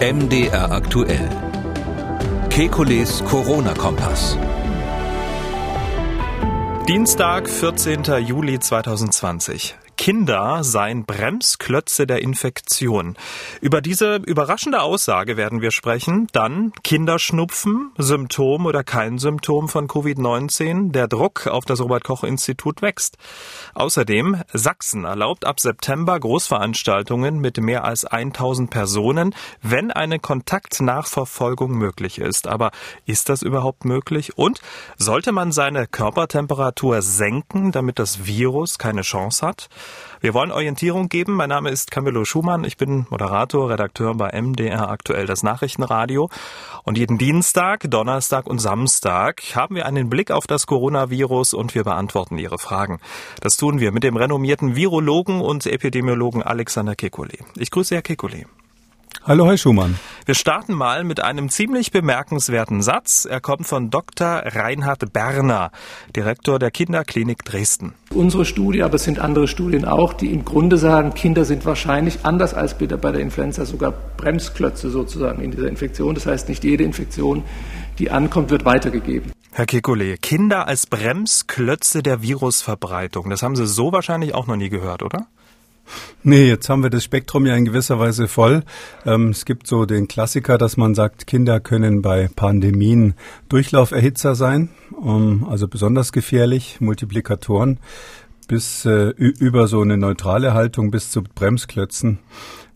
MDR aktuell. Kekules Corona-Kompass. Dienstag, 14. Juli 2020. Kinder seien Bremsklötze der Infektion. Über diese überraschende Aussage werden wir sprechen. Dann Kinderschnupfen, Symptom oder kein Symptom von Covid-19. Der Druck auf das Robert-Koch-Institut wächst. Außerdem Sachsen erlaubt ab September Großveranstaltungen mit mehr als 1000 Personen, wenn eine Kontaktnachverfolgung möglich ist. Aber ist das überhaupt möglich? Und sollte man seine Körpertemperatur senken, damit das Virus keine Chance hat? Wir wollen Orientierung geben. Mein Name ist Camillo Schumann. Ich bin Moderator, Redakteur bei MDR aktuell das Nachrichtenradio. Und jeden Dienstag, Donnerstag und Samstag haben wir einen Blick auf das Coronavirus und wir beantworten Ihre Fragen. Das tun wir mit dem renommierten Virologen und Epidemiologen Alexander Kekulé. Ich grüße Herr Kekulé. Hallo, Herr Schumann. Wir starten mal mit einem ziemlich bemerkenswerten Satz. Er kommt von Dr. Reinhard Berner, Direktor der Kinderklinik Dresden. Unsere Studie, aber es sind andere Studien auch, die im Grunde sagen, Kinder sind wahrscheinlich anders als bei der Influenza sogar Bremsklötze sozusagen in dieser Infektion. Das heißt, nicht jede Infektion, die ankommt, wird weitergegeben. Herr Kekulé, Kinder als Bremsklötze der Virusverbreitung, das haben Sie so wahrscheinlich auch noch nie gehört, oder? Nee, jetzt haben wir das Spektrum ja in gewisser Weise voll. Ähm, es gibt so den Klassiker, dass man sagt, Kinder können bei Pandemien Durchlauferhitzer sein, um, also besonders gefährlich, Multiplikatoren, bis äh, über so eine neutrale Haltung bis zu Bremsklötzen.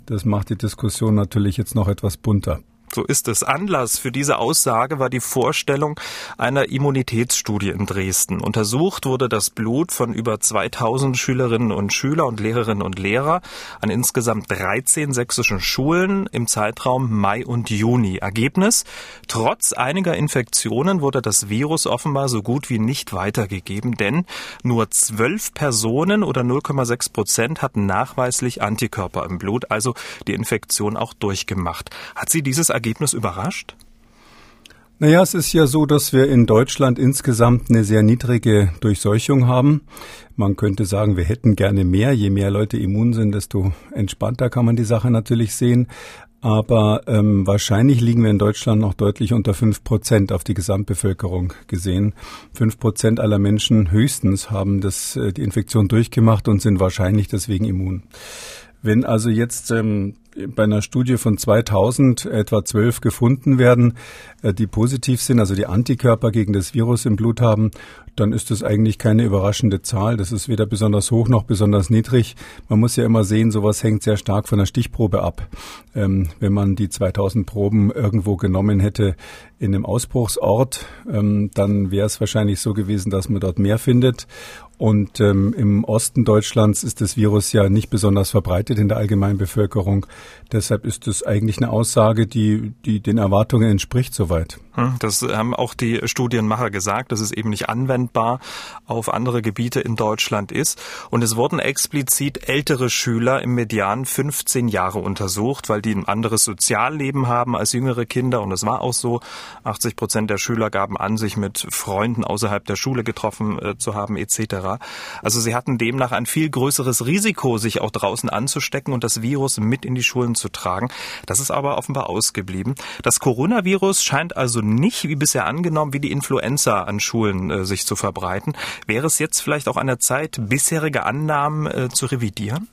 Das macht die Diskussion natürlich jetzt noch etwas bunter. So ist es. Anlass für diese Aussage war die Vorstellung einer Immunitätsstudie in Dresden. Untersucht wurde das Blut von über 2000 Schülerinnen und Schüler und Lehrerinnen und Lehrer an insgesamt 13 sächsischen Schulen im Zeitraum Mai und Juni. Ergebnis? Trotz einiger Infektionen wurde das Virus offenbar so gut wie nicht weitergegeben, denn nur zwölf Personen oder 0,6 Prozent hatten nachweislich Antikörper im Blut, also die Infektion auch durchgemacht. Hat sie dieses Ergebnis überrascht? Naja, es ist ja so, dass wir in Deutschland insgesamt eine sehr niedrige Durchseuchung haben. Man könnte sagen, wir hätten gerne mehr. Je mehr Leute immun sind, desto entspannter kann man die Sache natürlich sehen. Aber ähm, wahrscheinlich liegen wir in Deutschland noch deutlich unter fünf Prozent auf die Gesamtbevölkerung gesehen. Fünf Prozent aller Menschen höchstens haben das, äh, die Infektion durchgemacht und sind wahrscheinlich deswegen immun. Wenn also jetzt ähm, bei einer Studie von 2000 etwa zwölf gefunden werden, äh, die positiv sind, also die Antikörper gegen das Virus im Blut haben, dann ist das eigentlich keine überraschende Zahl. Das ist weder besonders hoch noch besonders niedrig. Man muss ja immer sehen, sowas hängt sehr stark von der Stichprobe ab. Ähm, wenn man die 2000 Proben irgendwo genommen hätte in einem Ausbruchsort, ähm, dann wäre es wahrscheinlich so gewesen, dass man dort mehr findet. Und ähm, im Osten Deutschlands ist das Virus ja nicht besonders verbreitet in der allgemeinen Bevölkerung. Deshalb ist es eigentlich eine Aussage, die, die den Erwartungen entspricht soweit. Hm, das haben auch die Studienmacher gesagt, dass es eben nicht anwendbar auf andere Gebiete in Deutschland ist. Und es wurden explizit ältere Schüler im Median 15 Jahre untersucht, weil die ein anderes Sozialleben haben als jüngere Kinder. Und es war auch so. 80 Prozent der Schüler gaben an, sich mit Freunden außerhalb der Schule getroffen äh, zu haben, etc. Also sie hatten demnach ein viel größeres Risiko, sich auch draußen anzustecken und das Virus mit in die Schulen zu tragen. Das ist aber offenbar ausgeblieben. Das Coronavirus scheint also nicht, wie bisher angenommen, wie die Influenza an Schulen äh, sich zu verbreiten. Wäre es jetzt vielleicht auch an der Zeit, bisherige Annahmen äh, zu revidieren?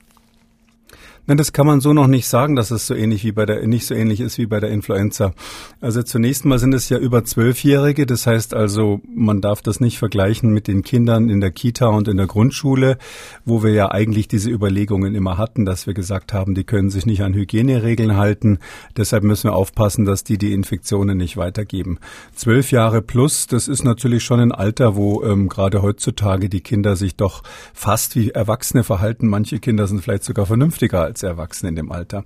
Nein, das kann man so noch nicht sagen, dass es so ähnlich wie bei der, nicht so ähnlich ist wie bei der Influenza. Also zunächst mal sind es ja über Zwölfjährige. Das heißt also, man darf das nicht vergleichen mit den Kindern in der Kita und in der Grundschule, wo wir ja eigentlich diese Überlegungen immer hatten, dass wir gesagt haben, die können sich nicht an Hygieneregeln halten. Deshalb müssen wir aufpassen, dass die die Infektionen nicht weitergeben. Zwölf Jahre plus, das ist natürlich schon ein Alter, wo ähm, gerade heutzutage die Kinder sich doch fast wie Erwachsene verhalten. Manche Kinder sind vielleicht sogar vernünftiger als als Erwachsene in dem Alter.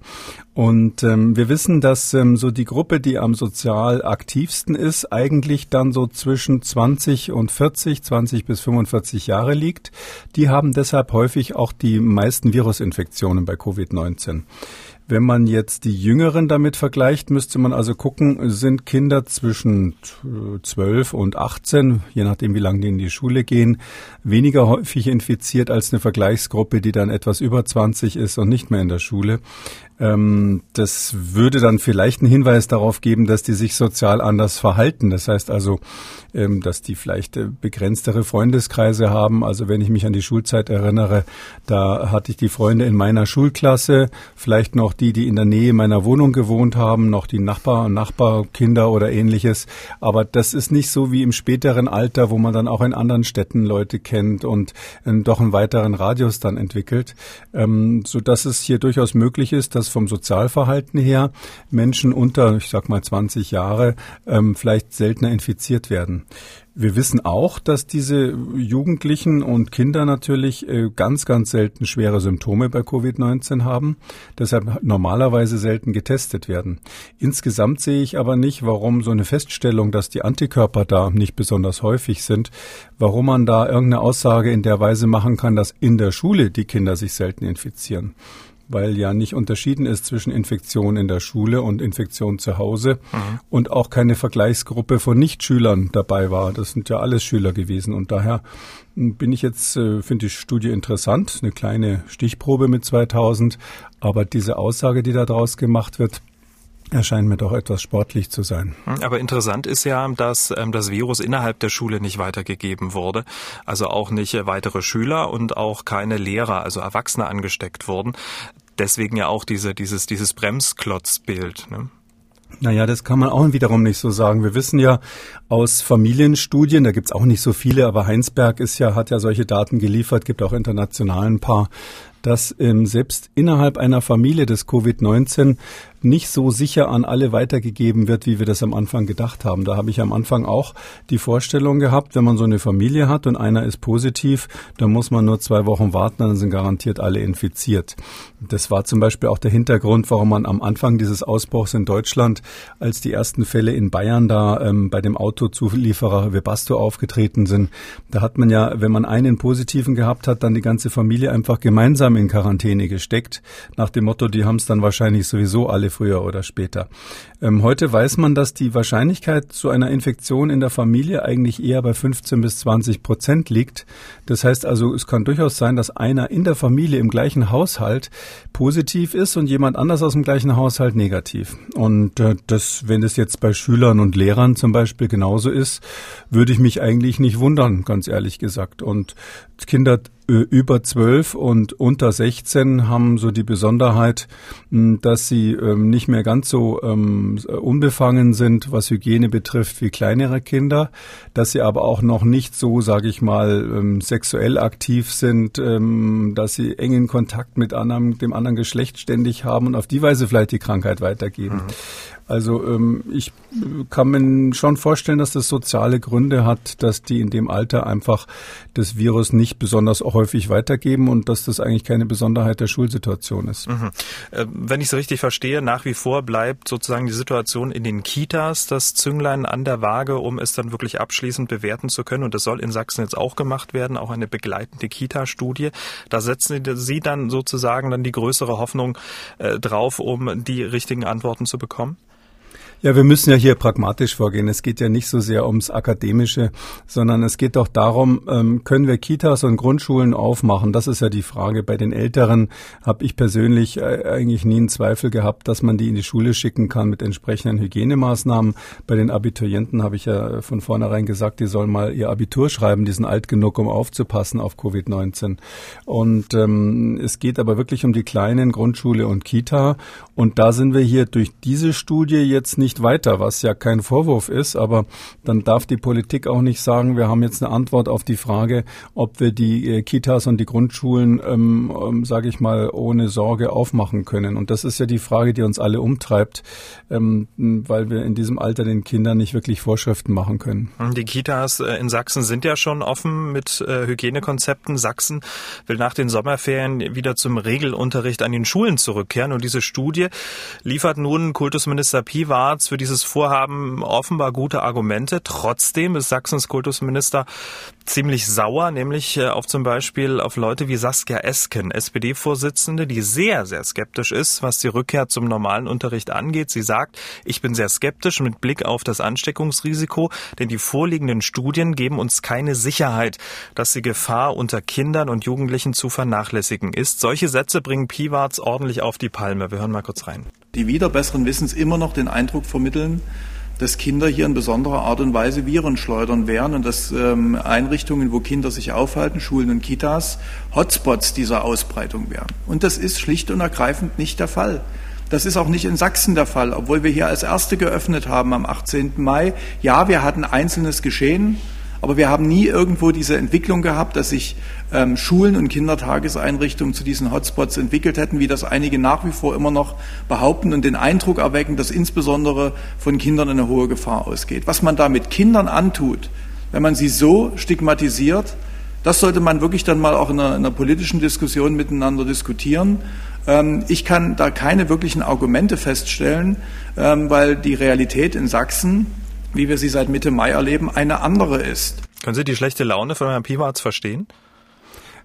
Und ähm, wir wissen, dass ähm, so die Gruppe, die am sozial aktivsten ist, eigentlich dann so zwischen 20 und 40, 20 bis 45 Jahre liegt. Die haben deshalb häufig auch die meisten Virusinfektionen bei Covid-19. Wenn man jetzt die Jüngeren damit vergleicht, müsste man also gucken, sind Kinder zwischen 12 und 18, je nachdem wie lange die in die Schule gehen, weniger häufig infiziert als eine Vergleichsgruppe, die dann etwas über 20 ist und nicht mehr in der Schule. Ähm, das würde dann vielleicht einen Hinweis darauf geben, dass die sich sozial anders verhalten. Das heißt also, ähm, dass die vielleicht äh, begrenztere Freundeskreise haben. Also wenn ich mich an die Schulzeit erinnere, da hatte ich die Freunde in meiner Schulklasse, vielleicht noch die, die in der Nähe meiner Wohnung gewohnt haben, noch die Nachbar- und Nachbarkinder oder ähnliches. Aber das ist nicht so wie im späteren Alter, wo man dann auch in anderen Städten Leute kennt und äh, doch einen weiteren Radius dann entwickelt, ähm, so dass es hier durchaus möglich ist, dass vom Sozialverhalten her Menschen unter, ich sag mal 20 Jahre, ähm, vielleicht seltener infiziert werden. Wir wissen auch, dass diese Jugendlichen und Kinder natürlich äh, ganz, ganz selten schwere Symptome bei Covid-19 haben, deshalb normalerweise selten getestet werden. Insgesamt sehe ich aber nicht, warum so eine Feststellung, dass die Antikörper da nicht besonders häufig sind, warum man da irgendeine Aussage in der Weise machen kann, dass in der Schule die Kinder sich selten infizieren weil ja nicht unterschieden ist zwischen Infektion in der Schule und Infektion zu Hause mhm. und auch keine Vergleichsgruppe von Nichtschülern dabei war. Das sind ja alles Schüler gewesen und daher bin ich jetzt, äh, finde ich Studie interessant, eine kleine Stichprobe mit 2000, aber diese Aussage, die da draus gemacht wird, erscheint mir doch etwas sportlich zu sein. Hm, aber interessant ist ja, dass ähm, das Virus innerhalb der Schule nicht weitergegeben wurde. Also auch nicht äh, weitere Schüler und auch keine Lehrer, also Erwachsene angesteckt wurden. Deswegen ja auch diese, dieses, dieses Bremsklotzbild. Ne? Naja, das kann man auch wiederum nicht so sagen. Wir wissen ja aus Familienstudien, da gibt's auch nicht so viele, aber Heinsberg ist ja, hat ja solche Daten geliefert, gibt auch international ein paar, dass ähm, selbst innerhalb einer Familie des Covid-19 nicht so sicher an alle weitergegeben wird, wie wir das am Anfang gedacht haben. Da habe ich am Anfang auch die Vorstellung gehabt, wenn man so eine Familie hat und einer ist positiv, dann muss man nur zwei Wochen warten, dann sind garantiert alle infiziert. Das war zum Beispiel auch der Hintergrund, warum man am Anfang dieses Ausbruchs in Deutschland, als die ersten Fälle in Bayern da ähm, bei dem Autozulieferer Webasto aufgetreten sind, da hat man ja, wenn man einen positiven gehabt hat, dann die ganze Familie einfach gemeinsam in Quarantäne gesteckt, nach dem Motto, die haben es dann wahrscheinlich sowieso alle früher oder später. Ähm, heute weiß man, dass die Wahrscheinlichkeit zu einer Infektion in der Familie eigentlich eher bei 15 bis 20 Prozent liegt. Das heißt also, es kann durchaus sein, dass einer in der Familie im gleichen Haushalt positiv ist und jemand anders aus dem gleichen Haushalt negativ. Und äh, das, wenn es jetzt bei Schülern und Lehrern zum Beispiel genauso ist, würde ich mich eigentlich nicht wundern, ganz ehrlich gesagt. Und Kinder über 12 und unter 16 haben so die Besonderheit, dass sie ähm, nicht mehr ganz so ähm, unbefangen sind, was Hygiene betrifft, wie kleinere Kinder, dass sie aber auch noch nicht so, sage ich mal, ähm, sexuell aktiv sind, dass sie engen Kontakt mit anderem, dem anderen Geschlecht ständig haben und auf die Weise vielleicht die Krankheit weitergeben. Mhm. Also ähm, ich kann mir schon vorstellen, dass das soziale Gründe hat, dass die in dem Alter einfach das Virus nicht besonders häufig weitergeben und dass das eigentlich keine Besonderheit der Schulsituation ist. Mhm. Äh, wenn ich es richtig verstehe, nach wie vor bleibt sozusagen die Situation in den Kitas das Zünglein an der Waage, um es dann wirklich abschließend bewerten zu können. Und das soll in Sachsen jetzt auch gemacht werden, auch eine begleitende Kita-Studie. Da setzen Sie dann sozusagen dann die größere Hoffnung äh, drauf, um die richtigen Antworten zu bekommen? Ja, wir müssen ja hier pragmatisch vorgehen. Es geht ja nicht so sehr ums Akademische, sondern es geht doch darum, ähm, können wir Kitas und Grundschulen aufmachen? Das ist ja die Frage. Bei den Älteren habe ich persönlich äh, eigentlich nie einen Zweifel gehabt, dass man die in die Schule schicken kann mit entsprechenden Hygienemaßnahmen. Bei den Abiturienten habe ich ja von vornherein gesagt, die sollen mal ihr Abitur schreiben. Die sind alt genug, um aufzupassen auf Covid-19. Und ähm, es geht aber wirklich um die kleinen Grundschule und Kita. Und da sind wir hier durch diese Studie jetzt nicht nicht weiter, was ja kein Vorwurf ist, aber dann darf die Politik auch nicht sagen, wir haben jetzt eine Antwort auf die Frage, ob wir die äh, Kitas und die Grundschulen, ähm, ähm, sage ich mal, ohne Sorge aufmachen können. Und das ist ja die Frage, die uns alle umtreibt, ähm, weil wir in diesem Alter den Kindern nicht wirklich Vorschriften machen können. Die Kitas äh, in Sachsen sind ja schon offen mit äh, Hygienekonzepten. Sachsen will nach den Sommerferien wieder zum Regelunterricht an den Schulen zurückkehren. Und diese Studie liefert nun Kultusminister Piwart Piewatz für dieses Vorhaben offenbar gute Argumente. Trotzdem ist Sachsens Kultusminister ziemlich sauer, nämlich äh, auf zum Beispiel auf Leute wie Saskia Esken, SPD-Vorsitzende, die sehr, sehr skeptisch ist, was die Rückkehr zum normalen Unterricht angeht. Sie sagt, ich bin sehr skeptisch mit Blick auf das Ansteckungsrisiko, denn die vorliegenden Studien geben uns keine Sicherheit, dass die Gefahr unter Kindern und Jugendlichen zu vernachlässigen ist. Solche Sätze bringen Piwarts ordentlich auf die Palme. Wir hören mal kurz rein. Die wieder besseren Wissens immer noch den Eindruck vermitteln, dass Kinder hier in besonderer Art und Weise Viren schleudern wären und dass ähm, Einrichtungen, wo Kinder sich aufhalten, Schulen und Kitas, Hotspots dieser Ausbreitung wären. Und das ist schlicht und ergreifend nicht der Fall. Das ist auch nicht in Sachsen der Fall, obwohl wir hier als Erste geöffnet haben am 18. Mai. Ja, wir hatten einzelnes Geschehen, aber wir haben nie irgendwo diese Entwicklung gehabt, dass sich ähm, Schulen und Kindertageseinrichtungen zu diesen Hotspots entwickelt hätten, wie das einige nach wie vor immer noch behaupten und den Eindruck erwecken, dass insbesondere von Kindern eine hohe Gefahr ausgeht. Was man da mit Kindern antut, wenn man sie so stigmatisiert, das sollte man wirklich dann mal auch in einer, in einer politischen Diskussion miteinander diskutieren. Ähm, ich kann da keine wirklichen Argumente feststellen, ähm, weil die Realität in Sachsen wie wir sie seit Mitte Mai erleben, eine andere ist. Können Sie die schlechte Laune von Herrn Piwarz verstehen?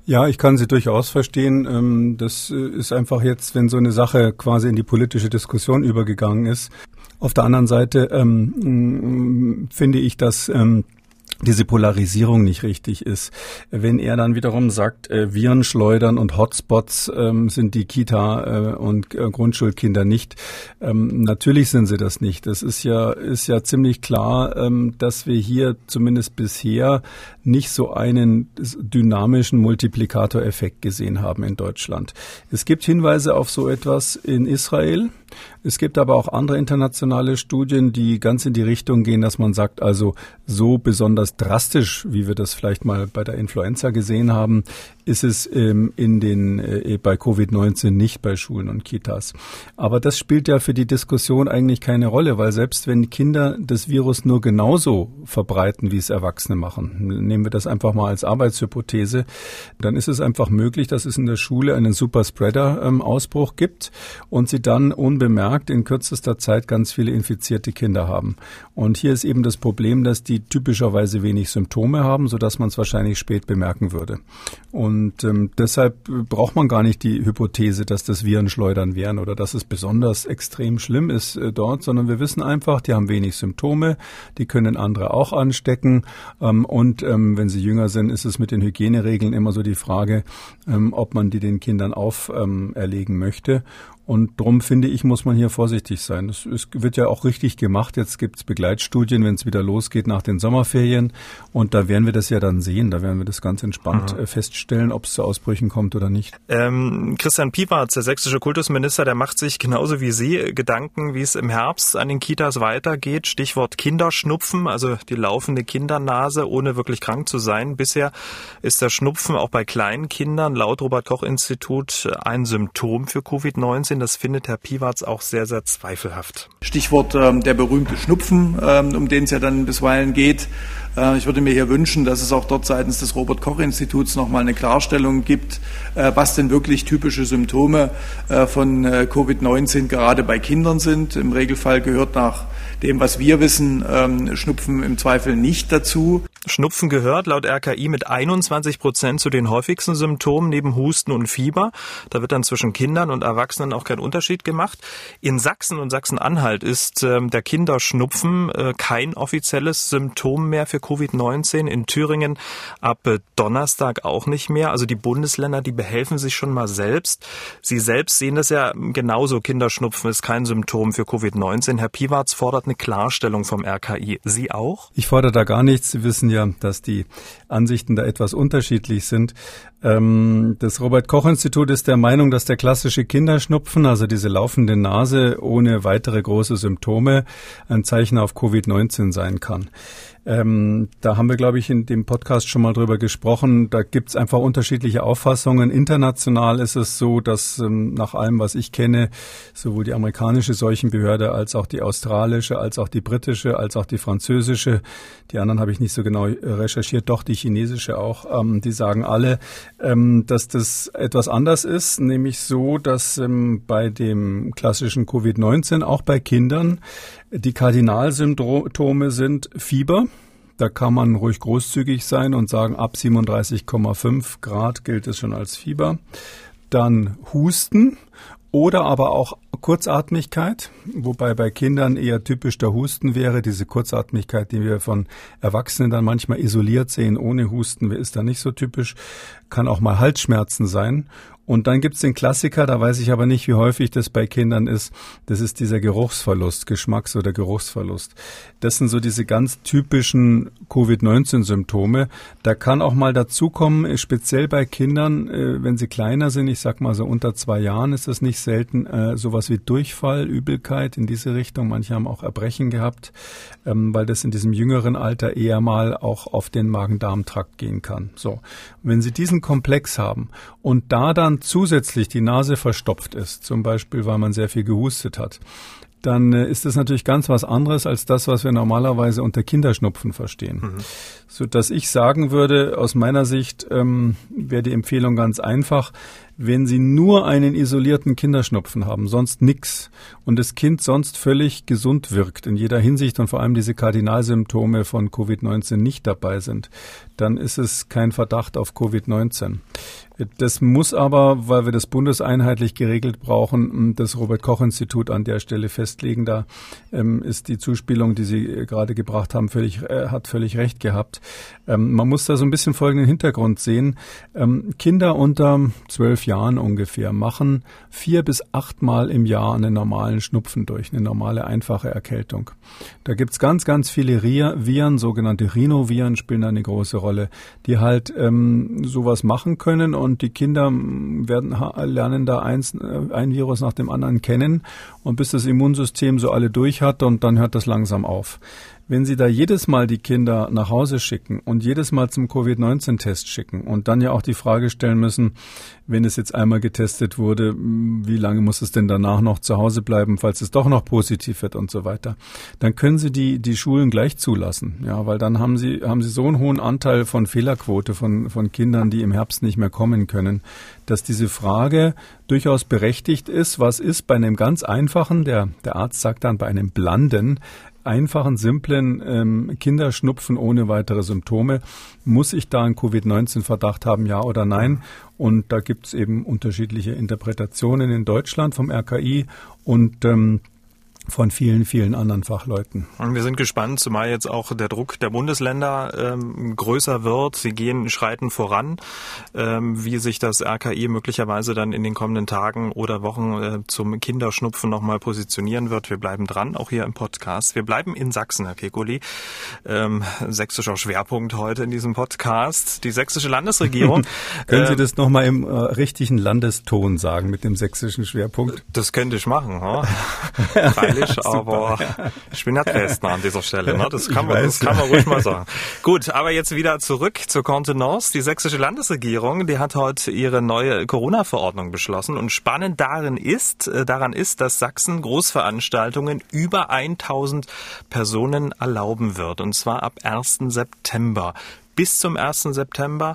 Ja, ich kann sie durchaus verstehen. Ähm, das äh, ist einfach jetzt, wenn so eine Sache quasi in die politische Diskussion übergegangen ist. Auf der anderen Seite ähm, finde ich, dass ähm, diese Polarisierung nicht richtig ist. Wenn er dann wiederum sagt, äh, Viren schleudern und Hotspots ähm, sind die Kita äh, und äh, Grundschulkinder nicht, ähm, natürlich sind sie das nicht. Das ist ja ist ja ziemlich klar, ähm, dass wir hier zumindest bisher nicht so einen dynamischen Multiplikatoreffekt gesehen haben in Deutschland. Es gibt Hinweise auf so etwas in Israel. Es gibt aber auch andere internationale Studien, die ganz in die Richtung gehen, dass man sagt, also so besonders drastisch, wie wir das vielleicht mal bei der Influenza gesehen haben, ist es ähm, in den, äh, bei Covid-19 nicht bei Schulen und Kitas. Aber das spielt ja für die Diskussion eigentlich keine Rolle, weil selbst wenn Kinder das Virus nur genauso verbreiten, wie es Erwachsene machen, nehmen wir das einfach mal als Arbeitshypothese, dann ist es einfach möglich, dass es in der Schule einen Superspreader-Ausbruch ähm, gibt und sie dann unbemerkt in kürzester Zeit ganz viele infizierte Kinder haben. Und hier ist eben das Problem, dass die typischerweise wenig Symptome haben, sodass man es wahrscheinlich spät bemerken würde. Und ähm, deshalb braucht man gar nicht die Hypothese, dass das Virenschleudern wären oder dass es besonders extrem schlimm ist äh, dort, sondern wir wissen einfach, die haben wenig Symptome, die können andere auch anstecken. Ähm, und ähm, wenn sie jünger sind, ist es mit den Hygieneregeln immer so die Frage, ähm, ob man die den Kindern auferlegen ähm, möchte. Und darum finde ich, muss man hier vorsichtig sein. Es, es wird ja auch richtig gemacht. Jetzt gibt es Begleitstudien, wenn es wieder losgeht nach den Sommerferien. Und da werden wir das ja dann sehen. Da werden wir das ganz entspannt mhm. Äh, feststellen, ob es zu Ausbrüchen kommt oder nicht. Ähm, Christian Piewatz, der sächsische Kultusminister, der macht sich genauso wie Sie Gedanken, wie es im Herbst an den Kitas weitergeht. Stichwort Kinderschnupfen, also die laufende Kindernase, ohne wirklich krank zu sein. Bisher ist der Schnupfen auch bei kleinen Kindern laut Robert Koch Institut ein Symptom für Covid-19 das findet Herr Piwarz auch sehr, sehr zweifelhaft. Stichwort ähm, der berühmte Schnupfen, ähm, um den es ja dann bisweilen geht. Äh, ich würde mir hier wünschen, dass es auch dort seitens des Robert-Koch-Instituts nochmal eine Klarstellung gibt, äh, was denn wirklich typische Symptome äh, von äh, Covid-19 gerade bei Kindern sind. Im Regelfall gehört nach dem, was wir wissen, ähm, Schnupfen im Zweifel nicht dazu. Schnupfen gehört laut RKI mit 21 Prozent zu den häufigsten Symptomen neben Husten und Fieber. Da wird dann zwischen Kindern und Erwachsenen auch kein Unterschied gemacht. In Sachsen und Sachsen-Anhalt ist äh, der Kinderschnupfen äh, kein offizielles Symptom mehr für Covid-19. In Thüringen ab Donnerstag auch nicht mehr. Also die Bundesländer, die behelfen sich schon mal selbst. Sie selbst sehen das ja genauso. Kinderschnupfen ist kein Symptom für Covid-19. Herr Piwarz fordert eine Klarstellung vom RKI. Sie auch? Ich fordere da gar nichts. Sie wissen ja, dass die Ansichten da etwas unterschiedlich sind. Ähm, das Robert Koch Institut ist der Meinung, dass der klassische Kinderschnupfen, also diese laufende Nase ohne weitere große Symptome, ein Zeichen auf Covid-19 sein kann. Ähm, da haben wir, glaube ich, in dem Podcast schon mal drüber gesprochen. Da gibt es einfach unterschiedliche Auffassungen. International ist es so, dass ähm, nach allem, was ich kenne, sowohl die amerikanische Seuchenbehörde als auch die australische, als auch die britische, als auch die französische, die anderen habe ich nicht so genau recherchiert, doch die chinesische auch, ähm, die sagen alle, ähm, dass das etwas anders ist, nämlich so, dass ähm, bei dem klassischen Covid-19 auch bei Kindern die Kardinalsymptome sind Fieber. Da kann man ruhig großzügig sein und sagen, ab 37,5 Grad gilt es schon als Fieber. Dann Husten oder aber auch Kurzatmigkeit, wobei bei Kindern eher typisch der Husten wäre. Diese Kurzatmigkeit, die wir von Erwachsenen dann manchmal isoliert sehen, ohne Husten, ist da nicht so typisch. Kann auch mal Halsschmerzen sein. Und dann gibt's den Klassiker, da weiß ich aber nicht, wie häufig das bei Kindern ist. Das ist dieser Geruchsverlust, Geschmacks- oder Geruchsverlust. Das sind so diese ganz typischen Covid-19-Symptome. Da kann auch mal dazukommen, speziell bei Kindern, äh, wenn sie kleiner sind, ich sag mal so unter zwei Jahren, ist das nicht selten, äh, sowas wie Durchfall, Übelkeit in diese Richtung. Manche haben auch Erbrechen gehabt, ähm, weil das in diesem jüngeren Alter eher mal auch auf den Magen-Darm-Trakt gehen kann. So. Wenn Sie diesen Komplex haben und da dann zusätzlich die Nase verstopft ist, zum Beispiel weil man sehr viel gehustet hat, dann äh, ist das natürlich ganz was anderes als das, was wir normalerweise unter Kinderschnupfen verstehen. Mhm. So dass ich sagen würde, aus meiner Sicht ähm, wäre die Empfehlung ganz einfach, wenn Sie nur einen isolierten Kinderschnupfen haben, sonst nix und das Kind sonst völlig gesund wirkt in jeder Hinsicht und vor allem diese Kardinalsymptome von Covid-19 nicht dabei sind, dann ist es kein Verdacht auf Covid-19. Das muss aber, weil wir das bundeseinheitlich geregelt brauchen, das Robert-Koch-Institut an der Stelle festlegen. Da ähm, ist die Zuspielung, die Sie äh, gerade gebracht haben, völlig, äh, hat völlig recht gehabt. Ähm, man muss da so ein bisschen folgenden Hintergrund sehen. Ähm, Kinder unter zwölf Jahren ungefähr machen vier bis achtmal im Jahr einen normalen Schnupfen durch, eine normale einfache Erkältung. Da gibt's ganz, ganz viele Viren, sogenannte Rhinoviren spielen eine große Rolle, die halt ähm, sowas machen können und die Kinder werden lernen da eins, äh, ein Virus nach dem anderen kennen und bis das Immunsystem so alle durch hat und dann hört das langsam auf. Wenn Sie da jedes Mal die Kinder nach Hause schicken und jedes Mal zum Covid-19-Test schicken und dann ja auch die Frage stellen müssen, wenn es jetzt einmal getestet wurde, wie lange muss es denn danach noch zu Hause bleiben, falls es doch noch positiv wird und so weiter, dann können Sie die, die Schulen gleich zulassen. Ja, weil dann haben Sie, haben Sie so einen hohen Anteil von Fehlerquote von, von Kindern, die im Herbst nicht mehr kommen können, dass diese Frage durchaus berechtigt ist. Was ist bei einem ganz einfachen, der, der Arzt sagt dann bei einem Blanden, einfachen, simplen ähm, Kinderschnupfen ohne weitere Symptome. Muss ich da einen Covid-19-Verdacht haben, ja oder nein? Und da gibt es eben unterschiedliche Interpretationen in Deutschland vom RKI und ähm, von vielen, vielen anderen Fachleuten. Und wir sind gespannt, zumal jetzt auch der Druck der Bundesländer ähm, größer wird. Sie gehen, schreiten voran, ähm, wie sich das RKI möglicherweise dann in den kommenden Tagen oder Wochen äh, zum Kinderschnupfen nochmal positionieren wird. Wir bleiben dran, auch hier im Podcast. Wir bleiben in Sachsen, Herr Kekuli. Ähm, sächsischer Schwerpunkt heute in diesem Podcast. Die sächsische Landesregierung. Können Sie äh, das nochmal im äh, richtigen Landeston sagen mit dem sächsischen Schwerpunkt? Das könnte ich machen. Natürlich, aber ich bin nicht Dresdner an dieser Stelle. Ne? Das kann man, das kann man ruhig mal sagen. Gut, aber jetzt wieder zurück zur Kontenance. Die sächsische Landesregierung, die hat heute ihre neue Corona-Verordnung beschlossen und spannend darin ist, äh, daran ist, dass Sachsen Großveranstaltungen über 1000 Personen erlauben wird und zwar ab 1. September bis zum 1. September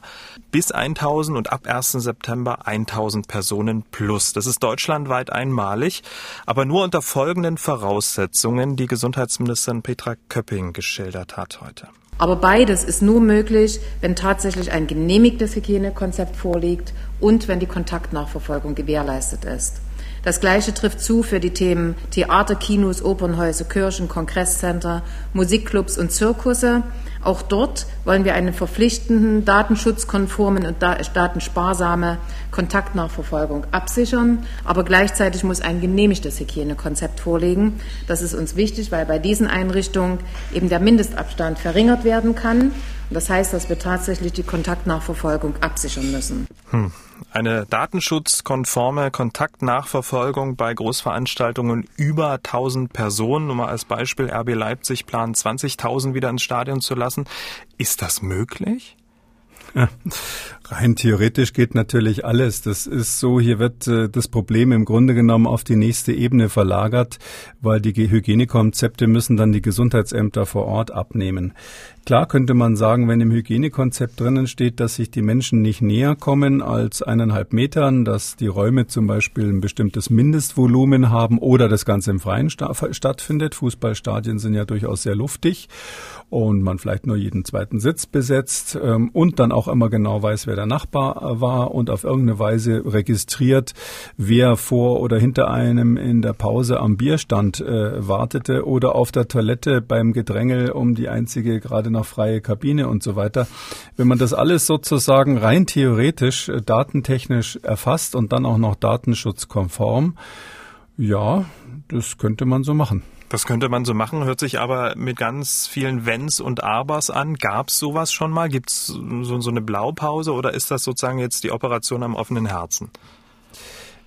bis 1000 und ab 1. September 1000 Personen plus. Das ist deutschlandweit einmalig, aber nur unter folgenden Voraussetzungen, die Gesundheitsministerin Petra Köpping geschildert hat heute. Aber beides ist nur möglich, wenn tatsächlich ein genehmigtes Hygienekonzept vorliegt und wenn die Kontaktnachverfolgung gewährleistet ist. Das Gleiche trifft zu für die Themen Theater, Kinos, Opernhäuser, Kirchen, Kongresscenter, Musikclubs und Zirkusse. Auch dort wollen wir einen verpflichtenden, datenschutzkonformen und datensparsame Kontaktnachverfolgung absichern. Aber gleichzeitig muss ein genehmigtes Hygienekonzept vorliegen. Das ist uns wichtig, weil bei diesen Einrichtungen eben der Mindestabstand verringert werden kann. Das heißt, dass wir tatsächlich die Kontaktnachverfolgung absichern müssen. Hm. Eine datenschutzkonforme Kontaktnachverfolgung bei Großveranstaltungen über 1000 Personen, nur mal als Beispiel, RB Leipzig plant 20.000 wieder ins Stadion zu lassen. Ist das möglich? Rein theoretisch geht natürlich alles. Das ist so, hier wird äh, das Problem im Grunde genommen auf die nächste Ebene verlagert, weil die Hygienekonzepte müssen dann die Gesundheitsämter vor Ort abnehmen. Klar könnte man sagen, wenn im Hygienekonzept drinnen steht, dass sich die Menschen nicht näher kommen als eineinhalb Metern, dass die Räume zum Beispiel ein bestimmtes Mindestvolumen haben oder das Ganze im Freien sta stattfindet. Fußballstadien sind ja durchaus sehr luftig und man vielleicht nur jeden zweiten Sitz besetzt ähm, und dann auch immer genau weiß, wer der Nachbar war und auf irgendeine Weise registriert, wer vor oder hinter einem in der Pause am Bierstand äh, wartete oder auf der Toilette beim Gedrängel um die einzige gerade noch freie Kabine und so weiter. Wenn man das alles sozusagen rein theoretisch äh, datentechnisch erfasst und dann auch noch datenschutzkonform, ja, das könnte man so machen. Das könnte man so machen, hört sich aber mit ganz vielen Wenns und Abers an. Gab es sowas schon mal? Gibt es so, so eine Blaupause oder ist das sozusagen jetzt die Operation am offenen Herzen?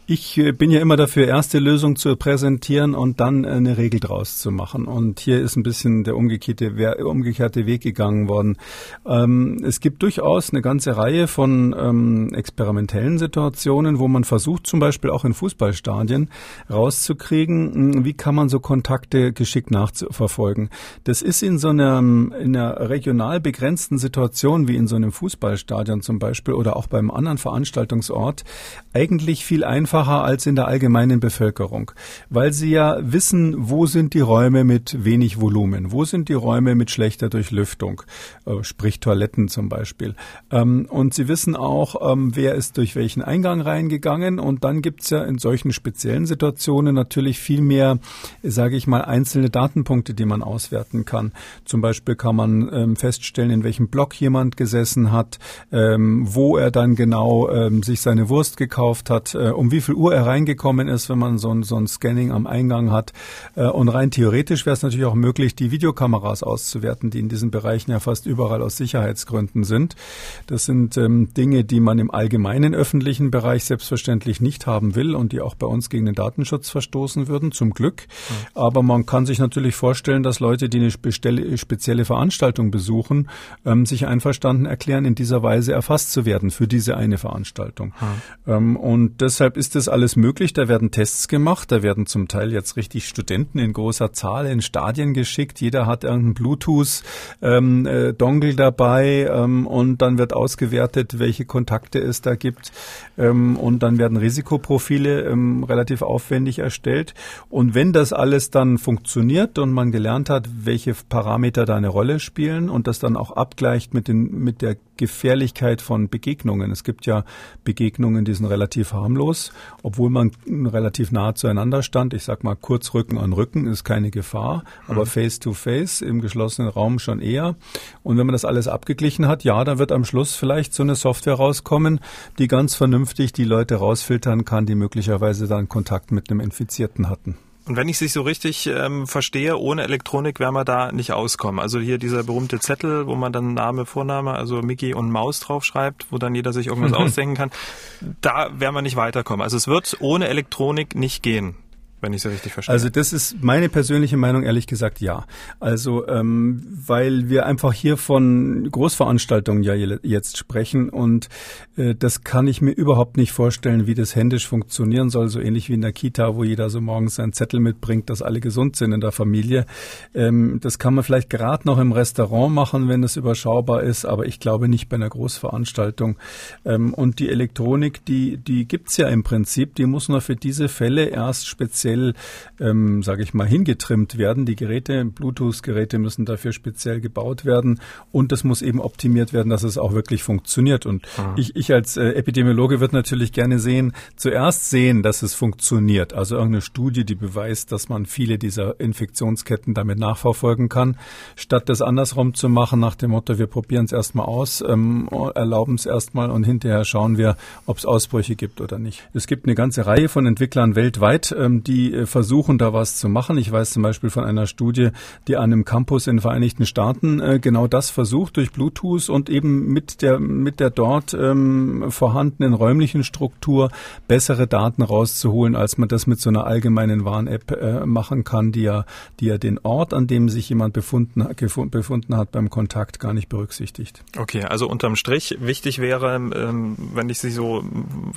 Ich äh, bin ja immer dafür, erste Lösung zu präsentieren und dann äh, eine Regel draus zu machen. Und hier ist ein bisschen der umgekehrte, umgekehrte Weg gegangen worden. Ähm, es gibt durchaus eine ganze Reihe von ähm, experimentellen Situationen, wo man versucht, zum Beispiel auch in Fußballstadien rauszukriegen, hm, wie kann man so Kontakte geschickt nachverfolgen. Das ist in so einer, in einer regional begrenzten Situation wie in so einem Fußballstadion zum Beispiel oder auch beim anderen Veranstaltungsort eigentlich viel einfacher einfacher als in der allgemeinen Bevölkerung, weil sie ja wissen, wo sind die Räume mit wenig Volumen, wo sind die Räume mit schlechter Durchlüftung, äh, sprich Toiletten zum Beispiel. Ähm, und sie wissen auch, ähm, wer ist durch welchen Eingang reingegangen und dann gibt's ja in solchen speziellen Situationen natürlich viel mehr, sage ich mal, einzelne Datenpunkte, die man auswerten kann. Zum Beispiel kann man ähm, feststellen, in welchem Block jemand gesessen hat, wo er dann genau sich seine Wurst gekauft hat, äh, um wie viel Uhr er reingekommen ist, wenn man so ein, so ein Scanning am Eingang hat. Äh, und rein theoretisch wäre es natürlich auch möglich, die Videokameras auszuwerten, die in diesen Bereichen ja fast überall aus Sicherheitsgründen sind. Das sind ähm, Dinge, die man im allgemeinen öffentlichen Bereich selbstverständlich nicht haben will und die auch bei uns gegen den Datenschutz verstoßen würden, zum Glück. Ja. Aber man kann sich natürlich vorstellen, dass Leute, die eine spezielle Veranstaltung besuchen, ähm, sich einverstanden erklären, in dieser Weise erfasst zu werden für diese eine Veranstaltung. Ja. Ähm, und deshalb ist das alles möglich. Da werden Tests gemacht. Da werden zum Teil jetzt richtig Studenten in großer Zahl in Stadien geschickt. Jeder hat irgendeinen Bluetooth-Dongle ähm, äh, dabei ähm, und dann wird ausgewertet, welche Kontakte es da gibt. Ähm, und dann werden Risikoprofile ähm, relativ aufwendig erstellt. Und wenn das alles dann funktioniert und man gelernt hat, welche Parameter da eine Rolle spielen und das dann auch abgleicht mit, den, mit der Gefährlichkeit von Begegnungen. Es gibt ja Begegnungen, die sind relativ harmlos obwohl man relativ nah zueinander stand. Ich sag mal, kurz Rücken an Rücken ist keine Gefahr, aber mhm. face to face im geschlossenen Raum schon eher. Und wenn man das alles abgeglichen hat, ja, dann wird am Schluss vielleicht so eine Software rauskommen, die ganz vernünftig die Leute rausfiltern kann, die möglicherweise dann Kontakt mit einem Infizierten hatten. Und wenn ich sich so richtig ähm, verstehe, ohne Elektronik wäre man da nicht auskommen. Also hier dieser berühmte Zettel, wo man dann Name, Vorname, also Mickey und Maus draufschreibt, wo dann jeder sich irgendwas ausdenken kann, da wäre man nicht weiterkommen. Also es wird ohne Elektronik nicht gehen wenn ich es richtig verstehe. Also das ist meine persönliche Meinung, ehrlich gesagt, ja. Also ähm, weil wir einfach hier von Großveranstaltungen ja jetzt sprechen und äh, das kann ich mir überhaupt nicht vorstellen, wie das händisch funktionieren soll, so ähnlich wie in der Kita, wo jeder so morgens seinen Zettel mitbringt, dass alle gesund sind in der Familie. Ähm, das kann man vielleicht gerade noch im Restaurant machen, wenn es überschaubar ist, aber ich glaube nicht bei einer Großveranstaltung. Ähm, und die Elektronik, die, die gibt's ja im Prinzip, die muss nur für diese Fälle erst speziell speziell, ähm, sage ich mal, hingetrimmt werden. Die Geräte, Bluetooth-Geräte müssen dafür speziell gebaut werden und das muss eben optimiert werden, dass es auch wirklich funktioniert. Und ah. ich, ich als äh, Epidemiologe würde natürlich gerne sehen, zuerst sehen, dass es funktioniert. Also irgendeine Studie, die beweist, dass man viele dieser Infektionsketten damit nachverfolgen kann, statt das andersrum zu machen nach dem Motto, wir probieren es erstmal aus, ähm, erlauben es erstmal und hinterher schauen wir, ob es Ausbrüche gibt oder nicht. Es gibt eine ganze Reihe von Entwicklern weltweit, ähm, die die äh, versuchen da was zu machen. Ich weiß zum Beispiel von einer Studie, die an einem Campus in den Vereinigten Staaten äh, genau das versucht durch Bluetooth und eben mit der mit der dort ähm, vorhandenen räumlichen Struktur bessere Daten rauszuholen, als man das mit so einer allgemeinen Warn-App äh, machen kann, die ja die ja den Ort, an dem sich jemand befunden, befunden hat beim Kontakt, gar nicht berücksichtigt. Okay, also unterm Strich wichtig wäre, ähm, wenn ich Sie so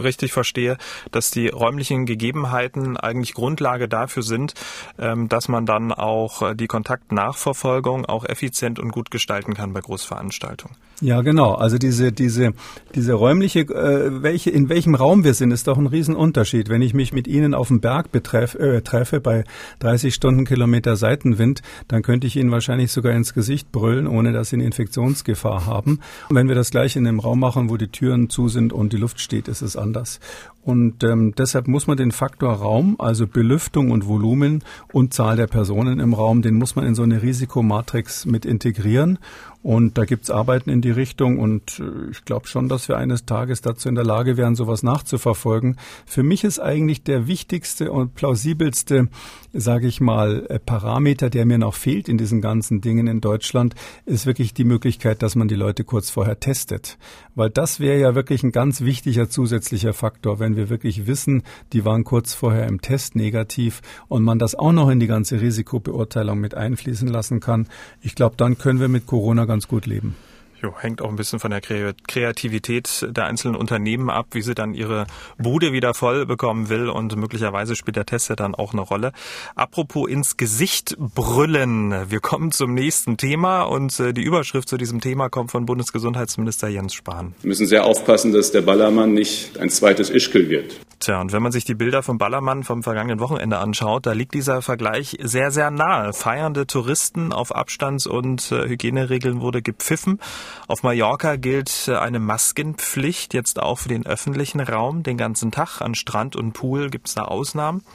richtig verstehe, dass die räumlichen Gegebenheiten eigentlich Grundlage dafür sind, ähm, dass man dann auch äh, die Kontaktnachverfolgung auch effizient und gut gestalten kann bei Großveranstaltungen. Ja, genau. Also diese, diese, diese räumliche, äh, welche, in welchem Raum wir sind, ist doch ein Riesenunterschied. Wenn ich mich mit Ihnen auf dem Berg betreff, äh, treffe bei 30 Stundenkilometer Seitenwind, dann könnte ich Ihnen wahrscheinlich sogar ins Gesicht brüllen, ohne dass Sie eine Infektionsgefahr haben. Und wenn wir das gleich in einem Raum machen, wo die Türen zu sind und die Luft steht, ist es anders. Und ähm, deshalb muss man den Faktor Raum, also Belüftung und Volumen und Zahl der Personen im Raum, den muss man in so eine Risikomatrix mit integrieren. Und da gibt's Arbeiten in die Richtung und äh, ich glaube schon, dass wir eines Tages dazu in der Lage wären, sowas nachzuverfolgen. Für mich ist eigentlich der wichtigste und plausibelste, sage ich mal, äh, Parameter, der mir noch fehlt in diesen ganzen Dingen in Deutschland, ist wirklich die Möglichkeit, dass man die Leute kurz vorher testet. Weil das wäre ja wirklich ein ganz wichtiger zusätzlicher Faktor, wenn wir wirklich wissen, die waren kurz vorher im Test negativ und man das auch noch in die ganze Risikobeurteilung mit einfließen lassen kann. Ich glaube, dann können wir mit Corona ganz gut leben. Jo, hängt auch ein bisschen von der Kreativität der einzelnen Unternehmen ab, wie sie dann ihre Bude wieder voll bekommen will und möglicherweise spielt der Test ja dann auch eine Rolle. Apropos ins Gesicht brüllen. Wir kommen zum nächsten Thema und äh, die Überschrift zu diesem Thema kommt von Bundesgesundheitsminister Jens Spahn. Wir müssen sehr aufpassen, dass der Ballermann nicht ein zweites Ischkel wird. Tja, und wenn man sich die Bilder vom Ballermann vom vergangenen Wochenende anschaut, da liegt dieser Vergleich sehr, sehr nahe. Feiernde Touristen auf Abstands- und äh, Hygieneregeln wurde gepfiffen. Auf Mallorca gilt äh, eine Maskenpflicht jetzt auch für den öffentlichen Raum. Den ganzen Tag an Strand und Pool gibt es da Ausnahmen.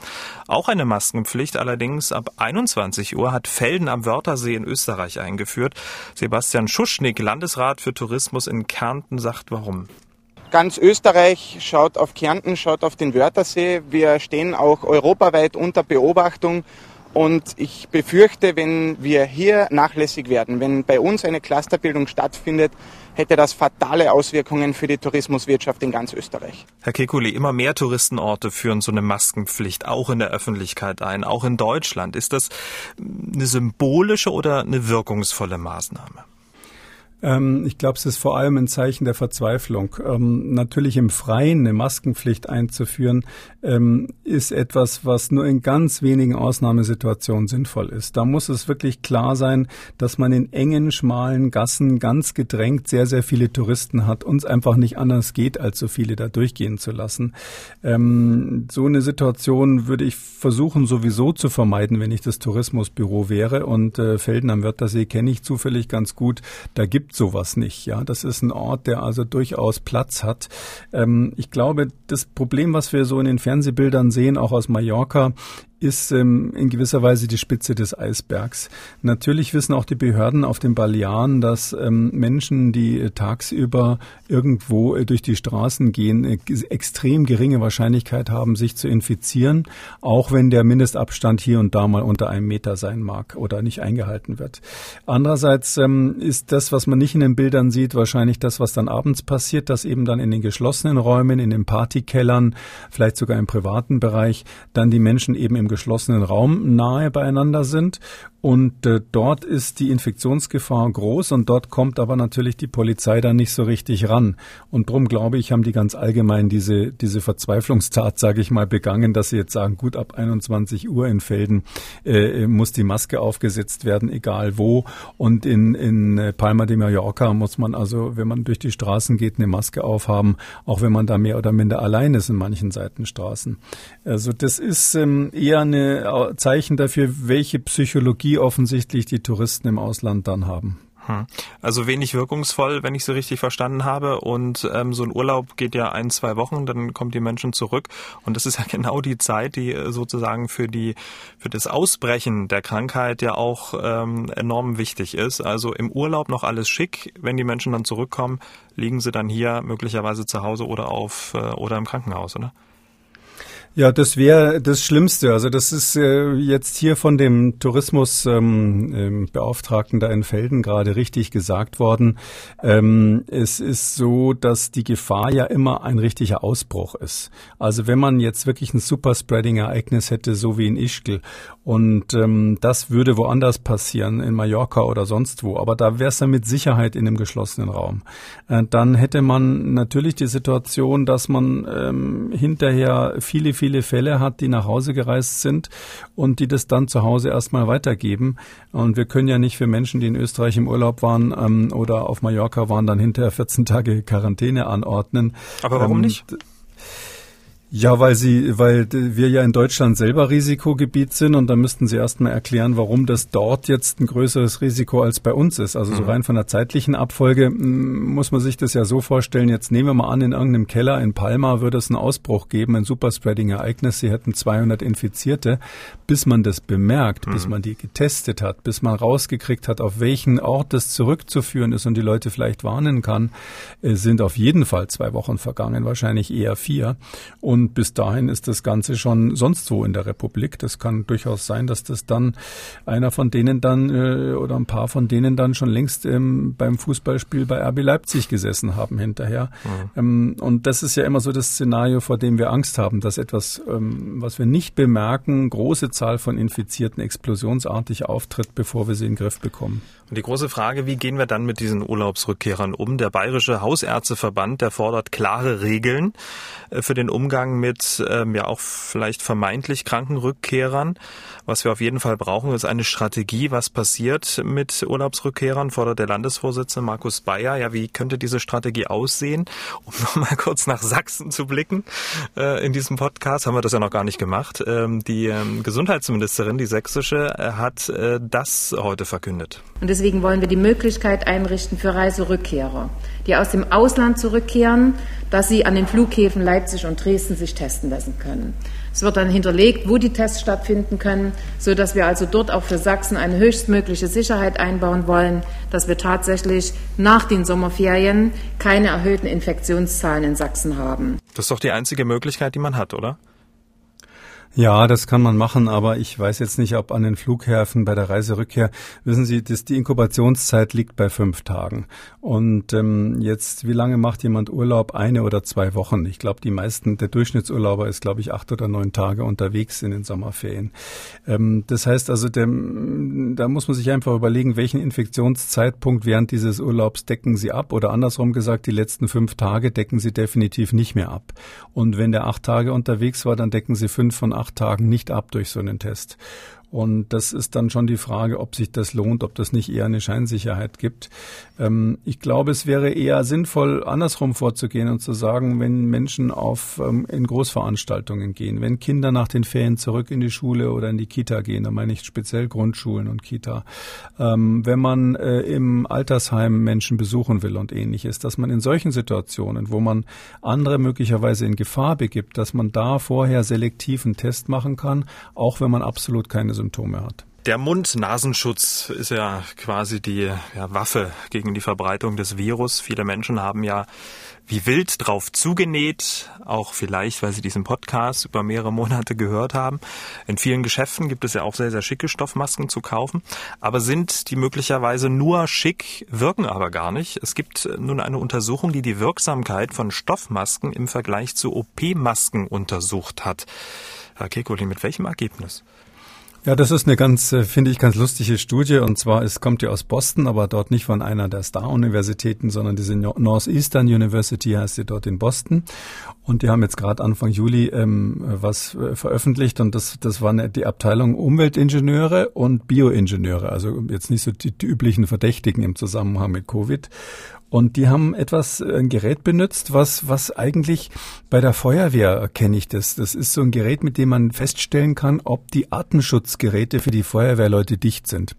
Auch eine Maskenpflicht allerdings ab 21 Uhr hat Felden am Wörthersee in Österreich eingeführt. Sebastian Schuschnigg, Landesrat für Tourismus in Kärnten, sagt warum. Ganz Österreich schaut auf Kärnten, schaut auf den Wörthersee. Wir stehen auch europaweit unter Beobachtung und ich befürchte, wenn wir hier nachlässig werden, wenn bei uns eine Clusterbildung stattfindet, hätte das fatale Auswirkungen für die Tourismuswirtschaft in ganz Österreich. Herr Kekulé, immer mehr Touristenorte führen so eine Maskenpflicht auch in der Öffentlichkeit ein, auch in Deutschland. Ist das eine symbolische oder eine wirkungsvolle Maßnahme? Ähm, ich glaube, es ist vor allem ein Zeichen der Verzweiflung. Ähm, natürlich im Freien eine Maskenpflicht einzuführen, ähm, ist etwas, was nur in ganz wenigen Ausnahmesituationen sinnvoll ist. Da muss es wirklich klar sein, dass man in engen, schmalen Gassen ganz gedrängt sehr, sehr viele Touristen hat und es einfach nicht anders geht, als so viele da durchgehen zu lassen. Ähm, so eine Situation würde ich versuchen sowieso zu vermeiden, wenn ich das Tourismusbüro wäre. Und äh, Felden am Wörthersee kenne ich zufällig ganz gut. Da gibt gibt sowas nicht. Ja, das ist ein Ort, der also durchaus Platz hat. Ähm, ich glaube, das Problem, was wir so in den Fernsehbildern sehen, auch aus Mallorca, ist ähm, in gewisser Weise die Spitze des Eisbergs. Natürlich wissen auch die Behörden auf den Balearen, dass ähm, Menschen, die äh, tagsüber irgendwo äh, durch die Straßen gehen, äh, extrem geringe Wahrscheinlichkeit haben, sich zu infizieren, auch wenn der Mindestabstand hier und da mal unter einem Meter sein mag oder nicht eingehalten wird. Andererseits ähm, ist das, was man nicht in den Bildern sieht, wahrscheinlich das, was dann abends passiert, dass eben dann in den geschlossenen Räumen, in den Partykellern, vielleicht sogar im privaten Bereich, dann die Menschen eben im geschlossenen Raum nahe beieinander sind und äh, dort ist die Infektionsgefahr groß und dort kommt aber natürlich die Polizei dann nicht so richtig ran. Und drum glaube ich, haben die ganz allgemein diese, diese Verzweiflungstat, sage ich mal, begangen, dass sie jetzt sagen, gut, ab 21 Uhr in Felden äh, muss die Maske aufgesetzt werden, egal wo. Und in, in äh, Palma de Mallorca muss man also, wenn man durch die Straßen geht, eine Maske aufhaben, auch wenn man da mehr oder minder allein ist in manchen Seitenstraßen. Also das ist ähm, eher ein äh, Zeichen dafür, welche Psychologie offensichtlich die Touristen im Ausland dann haben. Hm. Also wenig wirkungsvoll, wenn ich so richtig verstanden habe. Und ähm, so ein Urlaub geht ja ein, zwei Wochen, dann kommen die Menschen zurück. Und das ist ja genau die Zeit, die äh, sozusagen für die für das Ausbrechen der Krankheit ja auch ähm, enorm wichtig ist. Also im Urlaub noch alles schick. Wenn die Menschen dann zurückkommen, liegen sie dann hier möglicherweise zu Hause oder auf äh, oder im Krankenhaus, oder? Ja, das wäre das Schlimmste. Also das ist äh, jetzt hier von dem Tourismusbeauftragten ähm, ähm da in Felden gerade richtig gesagt worden. Ähm, es ist so, dass die Gefahr ja immer ein richtiger Ausbruch ist. Also wenn man jetzt wirklich ein Superspreading-Ereignis hätte, so wie in Ischgl, und ähm, das würde woanders passieren, in Mallorca oder sonst wo, aber da wäre es dann mit Sicherheit in einem geschlossenen Raum. Äh, dann hätte man natürlich die Situation, dass man ähm, hinterher viele, viele viele Fälle hat, die nach Hause gereist sind und die das dann zu Hause erstmal weitergeben. Und wir können ja nicht für Menschen, die in Österreich im Urlaub waren ähm, oder auf Mallorca waren, dann hinterher 14 Tage Quarantäne anordnen. Aber warum ähm, nicht? Ja, weil sie, weil wir ja in Deutschland selber Risikogebiet sind und da müssten Sie erstmal erklären, warum das dort jetzt ein größeres Risiko als bei uns ist. Also so mhm. rein von der zeitlichen Abfolge muss man sich das ja so vorstellen. Jetzt nehmen wir mal an, in irgendeinem Keller in Palma würde es einen Ausbruch geben, ein Superspreading-Ereignis. Sie hätten 200 Infizierte. Bis man das bemerkt, mhm. bis man die getestet hat, bis man rausgekriegt hat, auf welchen Ort das zurückzuführen ist und die Leute vielleicht warnen kann, äh, sind auf jeden Fall zwei Wochen vergangen, wahrscheinlich eher vier. Und und bis dahin ist das Ganze schon sonst wo in der Republik. Das kann durchaus sein, dass das dann einer von denen dann äh, oder ein paar von denen dann schon längst ähm, beim Fußballspiel bei RB Leipzig gesessen haben hinterher. Mhm. Ähm, und das ist ja immer so das Szenario, vor dem wir Angst haben, dass etwas, ähm, was wir nicht bemerken, große Zahl von Infizierten explosionsartig auftritt, bevor wir sie in den Griff bekommen. Und die große Frage, wie gehen wir dann mit diesen Urlaubsrückkehrern um? Der Bayerische Hausärzteverband, der fordert klare Regeln äh, für den Umgang mit ähm, ja auch vielleicht vermeintlich kranken Rückkehrern. Was wir auf jeden Fall brauchen, ist eine Strategie. Was passiert mit Urlaubsrückkehrern, fordert der Landesvorsitzende Markus Bayer. Ja, wie könnte diese Strategie aussehen? Um nochmal kurz nach Sachsen zu blicken. Äh, in diesem Podcast haben wir das ja noch gar nicht gemacht. Ähm, die ähm, Gesundheitsministerin, die sächsische, äh, hat äh, das heute verkündet. Und deswegen wollen wir die Möglichkeit einrichten für Reiserückkehrer, die aus dem Ausland zurückkehren, dass sie an den Flughäfen Leipzig und Dresden sich testen lassen können. Es wird dann hinterlegt, wo die Tests stattfinden können, sodass wir also dort auch für Sachsen eine höchstmögliche Sicherheit einbauen wollen, dass wir tatsächlich nach den Sommerferien keine erhöhten Infektionszahlen in Sachsen haben. Das ist doch die einzige Möglichkeit, die man hat, oder? Ja, das kann man machen, aber ich weiß jetzt nicht, ob an den Flughäfen bei der Reiserückkehr, wissen Sie, dass die Inkubationszeit liegt bei fünf Tagen. Und ähm, jetzt, wie lange macht jemand Urlaub? Eine oder zwei Wochen. Ich glaube, die meisten, der Durchschnittsurlauber ist, glaube ich, acht oder neun Tage unterwegs in den Sommerferien. Ähm, das heißt also, der, da muss man sich einfach überlegen, welchen Infektionszeitpunkt während dieses Urlaubs decken Sie ab? Oder andersrum gesagt, die letzten fünf Tage decken Sie definitiv nicht mehr ab. Und wenn der acht Tage unterwegs war, dann decken Sie fünf von acht acht Tagen nicht ab durch so einen Test. Und das ist dann schon die Frage, ob sich das lohnt, ob das nicht eher eine Scheinsicherheit gibt. Ähm, ich glaube, es wäre eher sinnvoll, andersrum vorzugehen und zu sagen, wenn Menschen auf, ähm, in Großveranstaltungen gehen, wenn Kinder nach den Ferien zurück in die Schule oder in die Kita gehen, da meine ich speziell Grundschulen und Kita, ähm, wenn man äh, im Altersheim Menschen besuchen will und ähnliches, dass man in solchen Situationen, wo man andere möglicherweise in Gefahr begibt, dass man da vorher selektiven Test machen kann, auch wenn man absolut keine Symptome hat. Der Mund-Nasenschutz ist ja quasi die ja, Waffe gegen die Verbreitung des Virus. Viele Menschen haben ja wie wild drauf zugenäht, auch vielleicht, weil sie diesen Podcast über mehrere Monate gehört haben. In vielen Geschäften gibt es ja auch sehr, sehr schicke Stoffmasken zu kaufen, aber sind die möglicherweise nur schick, wirken aber gar nicht. Es gibt nun eine Untersuchung, die die Wirksamkeit von Stoffmasken im Vergleich zu OP-Masken untersucht hat. Herr Kekulin, mit welchem Ergebnis? Ja, das ist eine ganz, äh, finde ich, ganz lustige Studie. Und zwar, es kommt ja aus Boston, aber dort nicht von einer der Star-Universitäten, sondern diese Northeastern University heißt sie dort in Boston. Und die haben jetzt gerade Anfang Juli ähm, was äh, veröffentlicht und das, das waren die Abteilung Umweltingenieure und Bioingenieure, also jetzt nicht so die, die üblichen Verdächtigen im Zusammenhang mit Covid. Und die haben etwas, äh, ein Gerät benutzt, was, was eigentlich bei der Feuerwehr kenne ich das. Das ist so ein Gerät, mit dem man feststellen kann, ob die Atemschutzgeräte für die Feuerwehrleute dicht sind.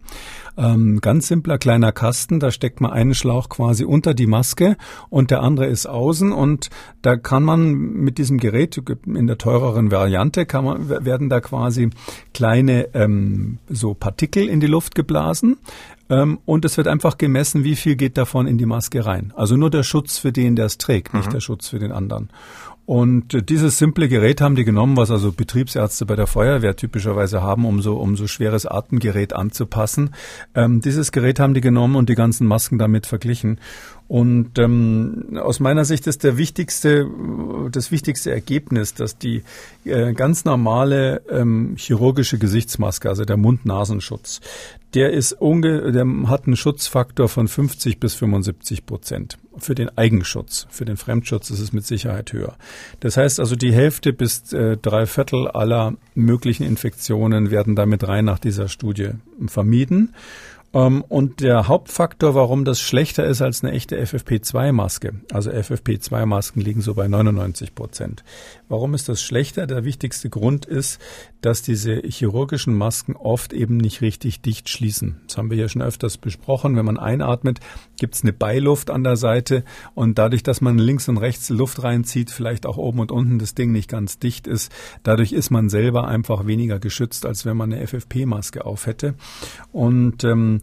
Ähm, ganz simpler kleiner Kasten, da steckt man einen Schlauch quasi unter die Maske und der andere ist außen und da kann man mit diesem Gerät in der teureren Variante kann man, werden da quasi kleine ähm, so Partikel in die Luft geblasen. Ähm, und es wird einfach gemessen, wie viel geht davon in die Maske rein. Also nur der Schutz für den, der es trägt, mhm. nicht der Schutz für den anderen. Und dieses simple Gerät haben die genommen, was also Betriebsärzte bei der Feuerwehr typischerweise haben, um so, um so schweres Atemgerät anzupassen. Ähm, dieses Gerät haben die genommen und die ganzen Masken damit verglichen. Und ähm, aus meiner Sicht ist der wichtigste, das wichtigste Ergebnis, dass die äh, ganz normale ähm, chirurgische Gesichtsmaske, also der Mund-Nasenschutz, der ist unge der hat einen Schutzfaktor von 50 bis 75 Prozent. Für den Eigenschutz, für den Fremdschutz ist es mit Sicherheit höher. Das heißt also, die Hälfte bis äh, drei Viertel aller möglichen Infektionen werden damit rein nach dieser Studie vermieden. Ähm, und der Hauptfaktor, warum das schlechter ist als eine echte FFP2-Maske, also FFP2-Masken liegen so bei 99 Prozent. Warum ist das schlechter? Der wichtigste Grund ist, dass diese chirurgischen Masken oft eben nicht richtig dicht schließen. Das haben wir ja schon öfters besprochen. Wenn man einatmet, gibt es eine Beiluft an der Seite und dadurch, dass man links und rechts Luft reinzieht, vielleicht auch oben und unten das Ding nicht ganz dicht ist, dadurch ist man selber einfach weniger geschützt, als wenn man eine FFP-Maske auf hätte. Und ähm,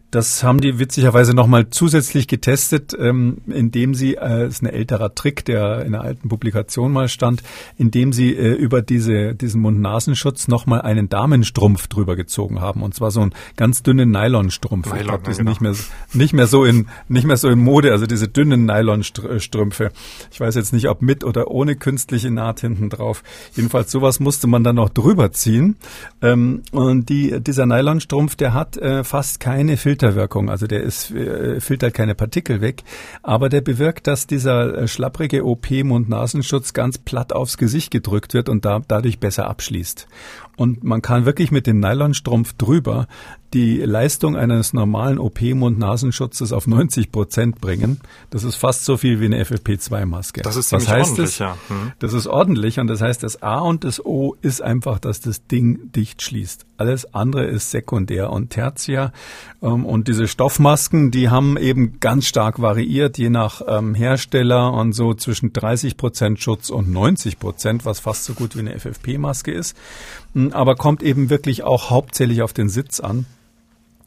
das haben die witzigerweise nochmal zusätzlich getestet, ähm, indem sie, äh, ist ein älterer Trick, der in einer alten Publikation mal stand, indem sie äh, über diese, diesen Mund-Nasenschutz nochmal einen Damenstrumpf drüber gezogen haben. Und zwar so einen ganz dünnen Nylonstrumpf. Nylon, ich glaube, die sind genau. nicht mehr, nicht mehr so in, nicht mehr so in Mode, also diese dünnen Nylonstrümpfe. Ich weiß jetzt nicht, ob mit oder ohne künstliche Naht hinten drauf. Jedenfalls sowas musste man dann noch drüber ziehen. Ähm, und die, dieser Nylonstrumpf, der hat äh, fast keine Filter Filterwirkung. Also der ist, äh, filtert keine Partikel weg, aber der bewirkt, dass dieser äh, schlapprige OP-Mund-Nasenschutz ganz platt aufs Gesicht gedrückt wird und da, dadurch besser abschließt. Und man kann wirklich mit dem Nylonstrumpf drüber die Leistung eines normalen OP-Mund-Nasenschutzes auf 90 Prozent bringen. Das ist fast so viel wie eine FFP2-Maske. Das ist ziemlich Was heißt ordentlich, das? ja. Hm. Das ist ordentlich und das heißt, das A und das O ist einfach, dass das Ding dicht schließt. Alles andere ist sekundär und tertiär. Ähm, und diese Stoffmasken, die haben eben ganz stark variiert, je nach ähm, Hersteller und so zwischen 30 Prozent Schutz und 90 Prozent, was fast so gut wie eine FFP-Maske ist. Aber kommt eben wirklich auch hauptsächlich auf den Sitz an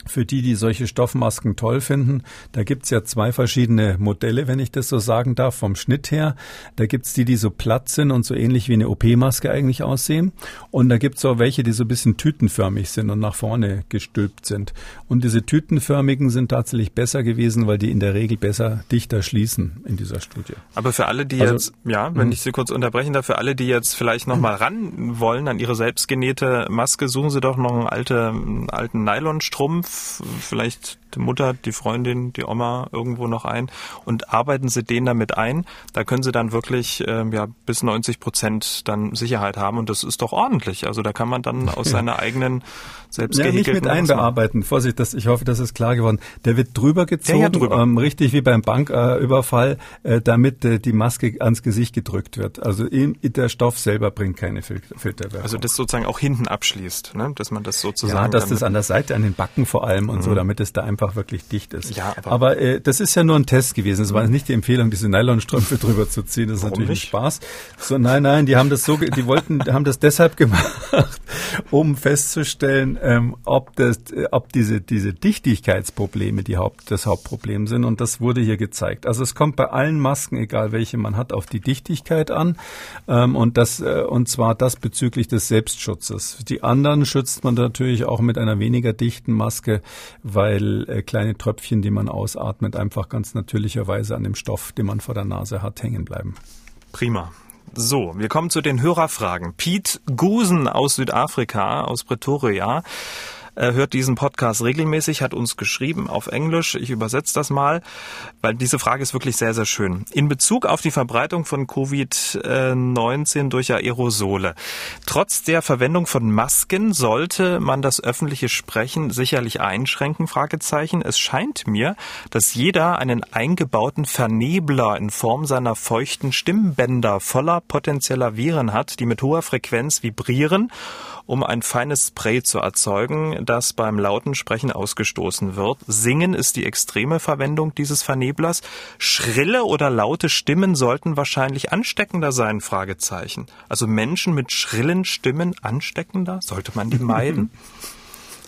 für die, die solche Stoffmasken toll finden, da gibt's ja zwei verschiedene Modelle, wenn ich das so sagen darf, vom Schnitt her. Da gibt's die, die so platt sind und so ähnlich wie eine OP-Maske eigentlich aussehen. Und da gibt's auch welche, die so ein bisschen tütenförmig sind und nach vorne gestülpt sind. Und diese tütenförmigen sind tatsächlich besser gewesen, weil die in der Regel besser dichter schließen in dieser Studie. Aber für alle, die also, jetzt, ja, wenn hm. ich Sie kurz unterbrechen darf, für alle, die jetzt vielleicht nochmal ran wollen an ihre selbstgenähte Maske, suchen Sie doch noch einen, alte, einen alten Nylonstrumpf vielleicht die Mutter, die Freundin, die Oma irgendwo noch ein und arbeiten Sie den damit ein. Da können Sie dann wirklich äh, ja, bis 90 Prozent dann Sicherheit haben und das ist doch ordentlich. Also da kann man dann aus seiner eigenen selbst ja, nicht mit einbearbeiten. Vorsicht, das, ich hoffe, das ist klar geworden. Der wird drüber gezogen, ja, ja, drüber. Ähm, richtig wie beim Banküberfall, äh, damit äh, die Maske ans Gesicht gedrückt wird. Also in, der Stoff selber bringt keine Fil Filterwirkung. Also das sozusagen auch hinten abschließt, ne? dass man das sozusagen... Ja, dass das an der Seite, an den Backen vor allem und mhm. so, damit es da einfach wirklich dicht ist. Ja, aber, aber äh, das ist ja nur ein Test gewesen. Es war nicht die Empfehlung, diese Nylonstrümpfe drüber zu ziehen. Das ist natürlich nicht? Spaß. So, nein, nein, die haben das so, die wollten, haben das deshalb gemacht, um festzustellen, ähm, ob, das, ob diese, diese Dichtigkeitsprobleme die Haupt, das Hauptproblem sind. Und das wurde hier gezeigt. Also es kommt bei allen Masken, egal welche man hat, auf die Dichtigkeit an. Ähm, und, das, äh, und zwar das bezüglich des Selbstschutzes. Die anderen schützt man natürlich auch mit einer weniger dichten Maske, weil äh, kleine Tröpfchen, die man ausatmet, einfach ganz natürlicherweise an dem Stoff, den man vor der Nase hat, hängen bleiben. Prima. So, wir kommen zu den Hörerfragen. Pete Gusen aus Südafrika, aus Pretoria, hört diesen Podcast regelmäßig, hat uns geschrieben auf Englisch. Ich übersetze das mal, weil diese Frage ist wirklich sehr, sehr schön. In Bezug auf die Verbreitung von Covid-19 durch Aerosole. Trotz der Verwendung von Masken sollte man das öffentliche Sprechen sicherlich einschränken, Fragezeichen. Es scheint mir, dass jeder einen eingebauten Vernebler in Form seiner feuchten Stimmbänder voller potenzieller Viren hat, die mit hoher Frequenz vibrieren um ein feines Spray zu erzeugen, das beim lauten Sprechen ausgestoßen wird. Singen ist die extreme Verwendung dieses Verneblers. Schrille oder laute Stimmen sollten wahrscheinlich ansteckender sein, Fragezeichen. Also Menschen mit schrillen Stimmen ansteckender? Sollte man die meiden?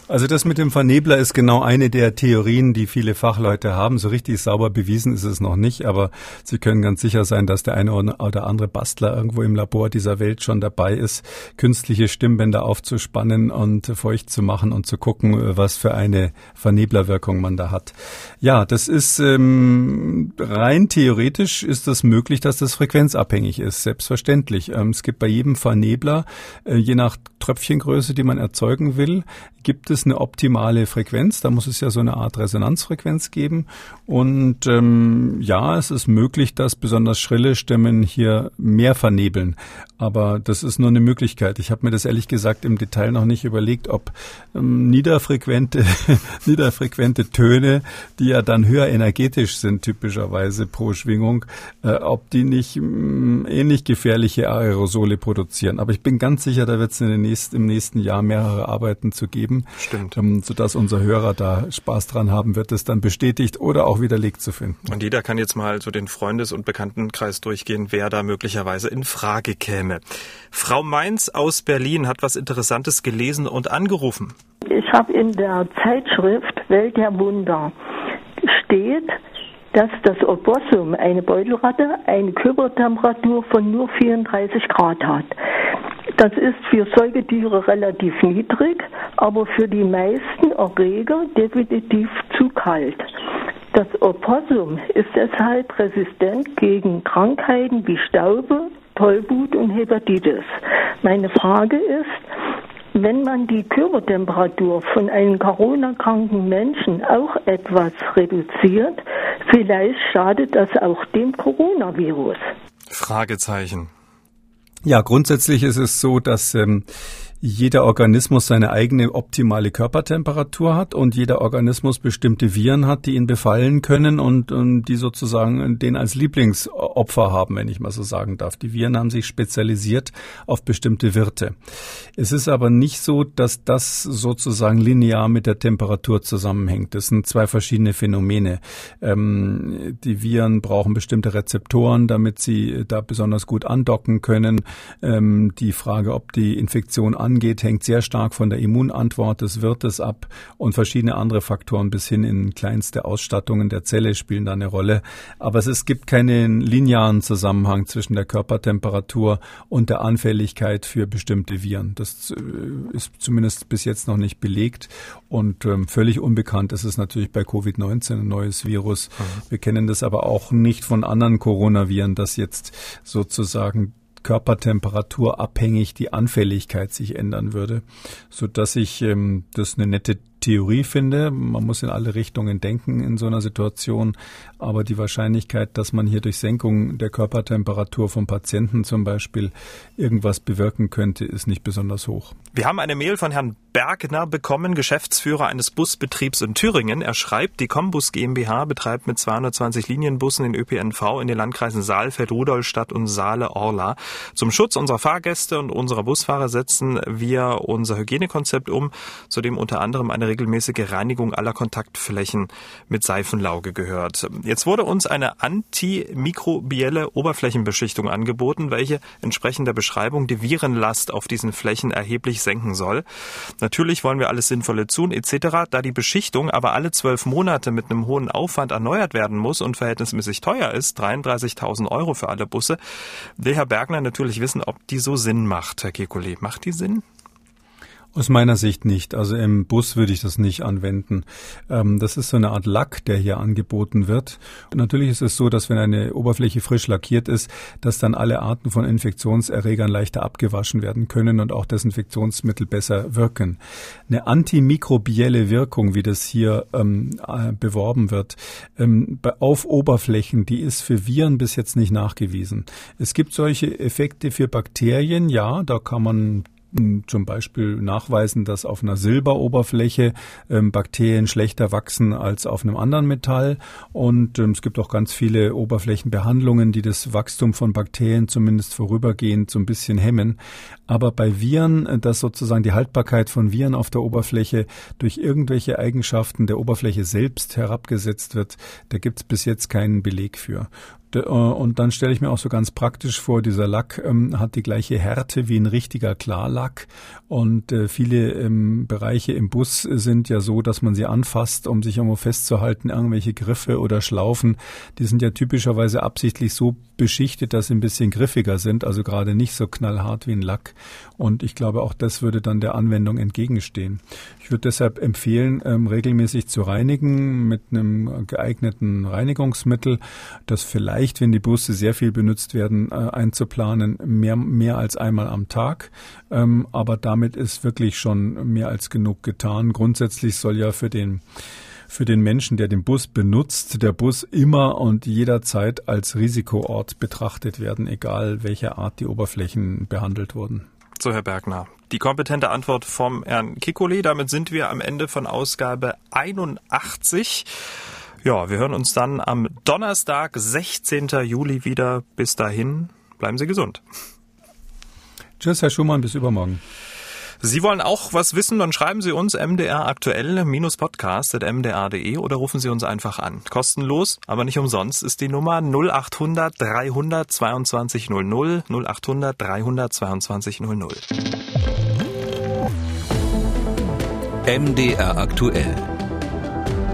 Also das mit dem Vernebler ist genau eine der Theorien, die viele Fachleute haben. So richtig sauber bewiesen ist es noch nicht, aber Sie können ganz sicher sein, dass der eine oder andere Bastler irgendwo im Labor dieser Welt schon dabei ist, künstliche Stimmbänder aufzuspannen und feucht zu machen und zu gucken, was für eine Verneblerwirkung man da hat. Ja, das ist ähm, rein theoretisch ist das möglich, dass das frequenzabhängig ist, selbstverständlich. Ähm, es gibt bei jedem Vernebler, äh, je nach Tröpfchengröße, die man erzeugen will, gibt es eine optimale Frequenz. Da muss es ja so eine Art Resonanzfrequenz geben. Und ähm, ja, es ist möglich, dass besonders schrille Stimmen hier mehr vernebeln. Aber das ist nur eine Möglichkeit. Ich habe mir das ehrlich gesagt im Detail noch nicht überlegt, ob ähm, niederfrequente, niederfrequente Töne, die ja dann höher energetisch sind, typischerweise pro Schwingung, äh, ob die nicht ähm, ähnlich gefährliche Aerosole produzieren. Aber ich bin ganz sicher, da wird es nächst, im nächsten Jahr mehrere Arbeiten zu geben. Stimmt. Ähm, sodass unser Hörer da Spaß dran haben wird, es dann bestätigt oder auch widerlegt zu finden. Und jeder kann jetzt mal so den Freundes- und Bekanntenkreis durchgehen, wer da möglicherweise in Frage käme. Frau Mainz aus Berlin hat was Interessantes gelesen und angerufen. Ich habe in der Zeitschrift Welt der Wunder steht, dass das Opossum, eine Beutelratte, eine Körpertemperatur von nur 34 Grad hat. Das ist für Säugetiere relativ niedrig, aber für die meisten Erreger definitiv zu kalt. Das Opossum ist deshalb resistent gegen Krankheiten wie Staube, Tollwut und Hepatitis. Meine Frage ist, wenn man die Körpertemperatur von einem Corona-kranken Menschen auch etwas reduziert, vielleicht schadet das auch dem Coronavirus. Fragezeichen. Ja, grundsätzlich ist es so, dass ähm, jeder Organismus seine eigene optimale Körpertemperatur hat und jeder Organismus bestimmte Viren hat, die ihn befallen können und, und die sozusagen den als Lieblingsopfer haben, wenn ich mal so sagen darf. Die Viren haben sich spezialisiert auf bestimmte Wirte. Es ist aber nicht so, dass das sozusagen linear mit der Temperatur zusammenhängt. Das sind zwei verschiedene Phänomene. Ähm, die Viren brauchen bestimmte Rezeptoren, damit sie da besonders gut andocken können. Ähm, die Frage, ob die Infektion angeht, hängt sehr stark von der Immunantwort des Wirtes ab und verschiedene andere Faktoren bis hin in kleinste Ausstattungen der Zelle spielen da eine Rolle. Aber es, es gibt keinen linearen Zusammenhang zwischen der Körpertemperatur und der Anfälligkeit für bestimmte Viren. Das äh, ist zumindest bis jetzt noch nicht belegt und ähm, völlig unbekannt ist es natürlich bei Covid-19 ein neues Virus. Mhm. Wir kennen das aber auch nicht von anderen Coronaviren, dass jetzt sozusagen Körpertemperatur abhängig die Anfälligkeit sich ändern würde, so dass ich ähm, das eine nette Theorie finde. Man muss in alle Richtungen denken in so einer Situation. Aber die Wahrscheinlichkeit, dass man hier durch Senkung der Körpertemperatur vom Patienten zum Beispiel irgendwas bewirken könnte, ist nicht besonders hoch. Wir haben eine Mail von Herrn Bergner bekommen, Geschäftsführer eines Busbetriebs in Thüringen. Er schreibt, die Combus GmbH betreibt mit 220 Linienbussen den ÖPNV in den Landkreisen Saalfeld, Rudolstadt und Saale-Orla. Zum Schutz unserer Fahrgäste und unserer Busfahrer setzen wir unser Hygienekonzept um, zu dem unter anderem eine regelmäßige Reinigung aller Kontaktflächen mit Seifenlauge gehört. Jetzt wurde uns eine antimikrobielle Oberflächenbeschichtung angeboten, welche entsprechend der Beschreibung die Virenlast auf diesen Flächen erheblich senken soll. Natürlich wollen wir alles Sinnvolle tun etc. Da die Beschichtung aber alle zwölf Monate mit einem hohen Aufwand erneuert werden muss und verhältnismäßig teuer ist, 33.000 Euro für alle Busse, will Herr Bergner natürlich wissen, ob die so Sinn macht, Herr Kekulé. Macht die Sinn? Aus meiner Sicht nicht. Also im Bus würde ich das nicht anwenden. Ähm, das ist so eine Art Lack, der hier angeboten wird. Und natürlich ist es so, dass wenn eine Oberfläche frisch lackiert ist, dass dann alle Arten von Infektionserregern leichter abgewaschen werden können und auch Desinfektionsmittel besser wirken. Eine antimikrobielle Wirkung, wie das hier ähm, äh, beworben wird, ähm, auf Oberflächen, die ist für Viren bis jetzt nicht nachgewiesen. Es gibt solche Effekte für Bakterien, ja, da kann man zum Beispiel nachweisen, dass auf einer Silberoberfläche ähm, Bakterien schlechter wachsen als auf einem anderen Metall. Und ähm, es gibt auch ganz viele Oberflächenbehandlungen, die das Wachstum von Bakterien zumindest vorübergehend so ein bisschen hemmen. Aber bei Viren, äh, dass sozusagen die Haltbarkeit von Viren auf der Oberfläche durch irgendwelche Eigenschaften der Oberfläche selbst herabgesetzt wird, da gibt es bis jetzt keinen Beleg für Und dann stelle ich mir auch so ganz praktisch vor, dieser Lack ähm, hat die gleiche Härte wie ein richtiger Klarlack. Und äh, viele ähm, Bereiche im Bus sind ja so, dass man sie anfasst, um sich irgendwo festzuhalten. Irgendwelche Griffe oder Schlaufen, die sind ja typischerweise absichtlich so beschichtet, dass sie ein bisschen griffiger sind, also gerade nicht so knallhart wie ein Lack. Und ich glaube, auch das würde dann der Anwendung entgegenstehen. Ich würde deshalb empfehlen, ähm, regelmäßig zu reinigen mit einem geeigneten Reinigungsmittel, das vielleicht, wenn die Busse sehr viel benutzt werden, äh, einzuplanen, mehr, mehr als einmal am Tag. Ähm, aber damit ist wirklich schon mehr als genug getan. Grundsätzlich soll ja für den für den Menschen, der den Bus benutzt, der Bus immer und jederzeit als Risikoort betrachtet werden, egal welcher Art die Oberflächen behandelt wurden. So, Herr Bergner. Die kompetente Antwort vom Herrn Kikoli. Damit sind wir am Ende von Ausgabe 81. Ja, wir hören uns dann am Donnerstag, 16. Juli wieder. Bis dahin, bleiben Sie gesund. Tschüss, Herr Schumann, bis übermorgen. Sie wollen auch was wissen, dann schreiben Sie uns mdr aktuell-podcast.mdr.de oder rufen Sie uns einfach an. Kostenlos, aber nicht umsonst ist die Nummer 0800 300 22 00 0800 300 22 00. MDR aktuell.